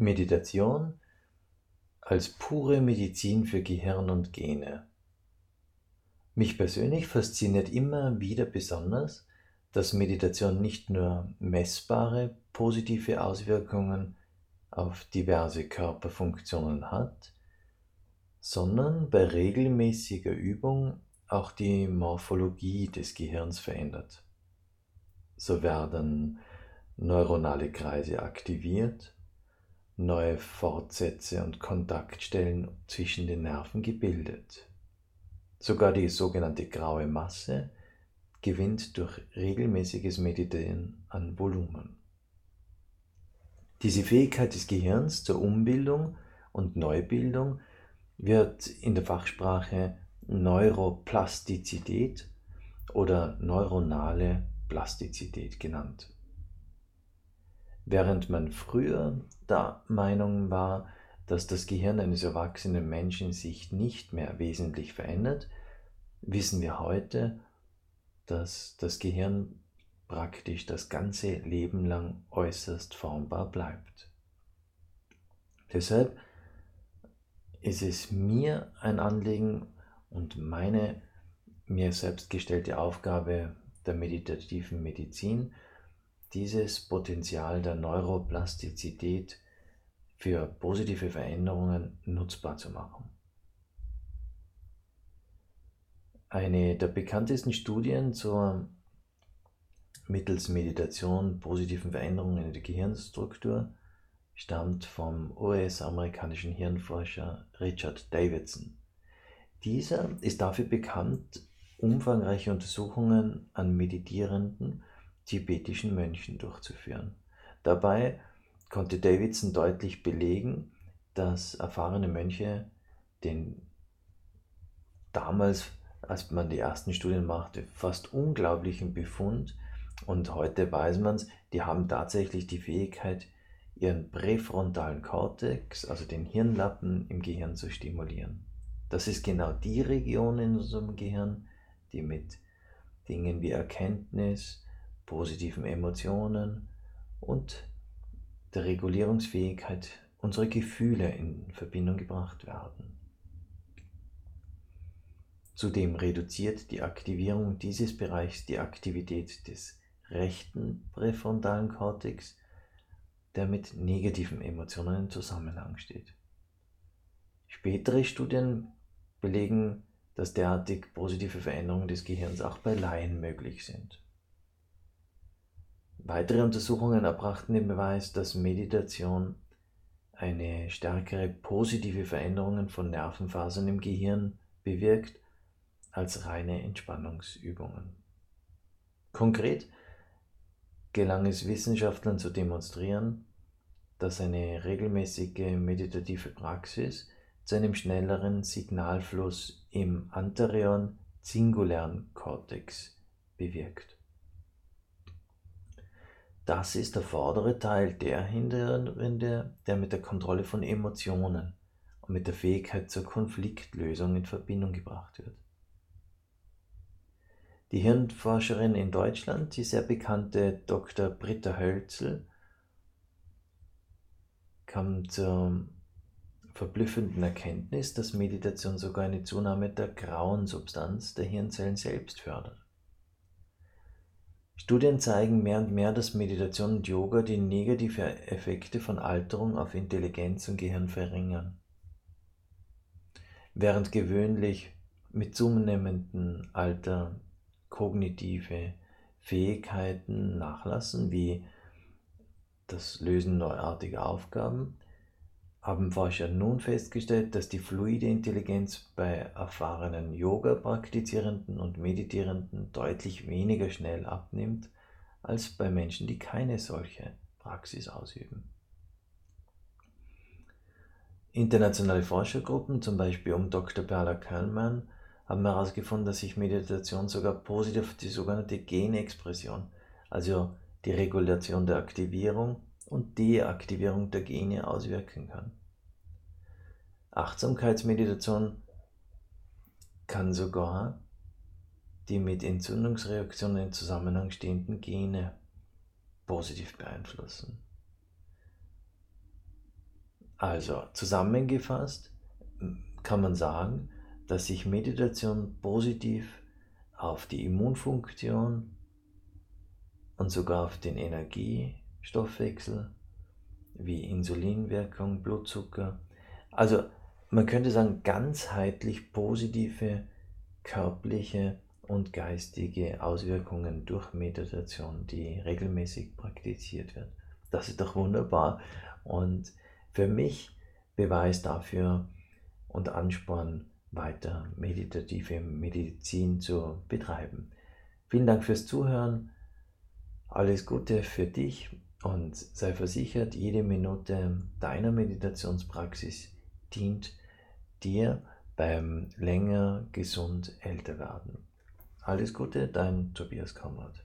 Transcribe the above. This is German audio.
Meditation als pure Medizin für Gehirn und Gene. Mich persönlich fasziniert immer wieder besonders, dass Meditation nicht nur messbare positive Auswirkungen auf diverse Körperfunktionen hat, sondern bei regelmäßiger Übung auch die Morphologie des Gehirns verändert. So werden neuronale Kreise aktiviert, neue Fortsätze und Kontaktstellen zwischen den Nerven gebildet. Sogar die sogenannte graue Masse gewinnt durch regelmäßiges Meditieren an Volumen. Diese Fähigkeit des Gehirns zur Umbildung und Neubildung wird in der Fachsprache Neuroplastizität oder neuronale Plastizität genannt. Während man früher der Meinung war, dass das Gehirn eines erwachsenen Menschen sich nicht mehr wesentlich verändert, wissen wir heute, dass das Gehirn praktisch das ganze Leben lang äußerst formbar bleibt. Deshalb ist es mir ein Anliegen und meine mir selbst gestellte Aufgabe der meditativen Medizin, dieses Potenzial der Neuroplastizität für positive Veränderungen nutzbar zu machen. Eine der bekanntesten Studien zur mittels Meditation positiven Veränderungen in der Gehirnstruktur stammt vom US-amerikanischen Hirnforscher Richard Davidson. Dieser ist dafür bekannt, umfangreiche Untersuchungen an meditierenden tibetischen Mönchen durchzuführen. Dabei konnte Davidson deutlich belegen, dass erfahrene Mönche den damals, als man die ersten Studien machte, fast unglaublichen Befund und heute weiß man es, die haben tatsächlich die Fähigkeit, ihren präfrontalen Kortex, also den Hirnlappen im Gehirn zu stimulieren. Das ist genau die Region in unserem Gehirn, die mit Dingen wie Erkenntnis, positiven Emotionen und der Regulierungsfähigkeit unserer Gefühle in Verbindung gebracht werden. Zudem reduziert die Aktivierung dieses Bereichs die Aktivität des rechten präfrontalen Kortex, der mit negativen Emotionen in Zusammenhang steht. Spätere Studien belegen, dass derartig positive Veränderungen des Gehirns auch bei Laien möglich sind. Weitere Untersuchungen erbrachten den Beweis, dass Meditation eine stärkere positive Veränderung von Nervenfasern im Gehirn bewirkt als reine Entspannungsübungen. Konkret gelang es Wissenschaftlern zu demonstrieren, dass eine regelmäßige meditative Praxis zu einem schnelleren Signalfluss im anterior singulären Kortex bewirkt. Das ist der vordere Teil der Hintergründe, der mit der Kontrolle von Emotionen und mit der Fähigkeit zur Konfliktlösung in Verbindung gebracht wird. Die Hirnforscherin in Deutschland, die sehr bekannte Dr. Britta Hölzel, kam zur verblüffenden Erkenntnis, dass Meditation sogar eine Zunahme der grauen Substanz der Hirnzellen selbst fördert. Studien zeigen mehr und mehr, dass Meditation und Yoga die negativen Effekte von Alterung auf Intelligenz und Gehirn verringern. Während gewöhnlich mit zunehmendem Alter kognitive Fähigkeiten nachlassen, wie das Lösen neuartiger Aufgaben, haben Forscher nun festgestellt, dass die fluide Intelligenz bei erfahrenen Yoga-Praktizierenden und Meditierenden deutlich weniger schnell abnimmt als bei Menschen, die keine solche Praxis ausüben. Internationale Forschergruppen, zum Beispiel um Dr. Perla Kellman, haben herausgefunden, dass sich Meditation sogar positiv auf die sogenannte Genexpression, also die Regulation der Aktivierung und Deaktivierung der Gene auswirken kann. Achtsamkeitsmeditation kann sogar die mit Entzündungsreaktionen in Zusammenhang stehenden Gene positiv beeinflussen. Also zusammengefasst kann man sagen, dass sich Meditation positiv auf die Immunfunktion und sogar auf den Energiestoffwechsel wie Insulinwirkung, Blutzucker, also man könnte sagen ganzheitlich positive körperliche und geistige Auswirkungen durch Meditation, die regelmäßig praktiziert wird. Das ist doch wunderbar. Und für mich Beweis dafür und Ansporn, weiter meditative Medizin zu betreiben. Vielen Dank fürs Zuhören. Alles Gute für dich und sei versichert, jede Minute deiner Meditationspraxis dient dir beim länger gesund älter werden. Alles Gute, dein Tobias Konrad.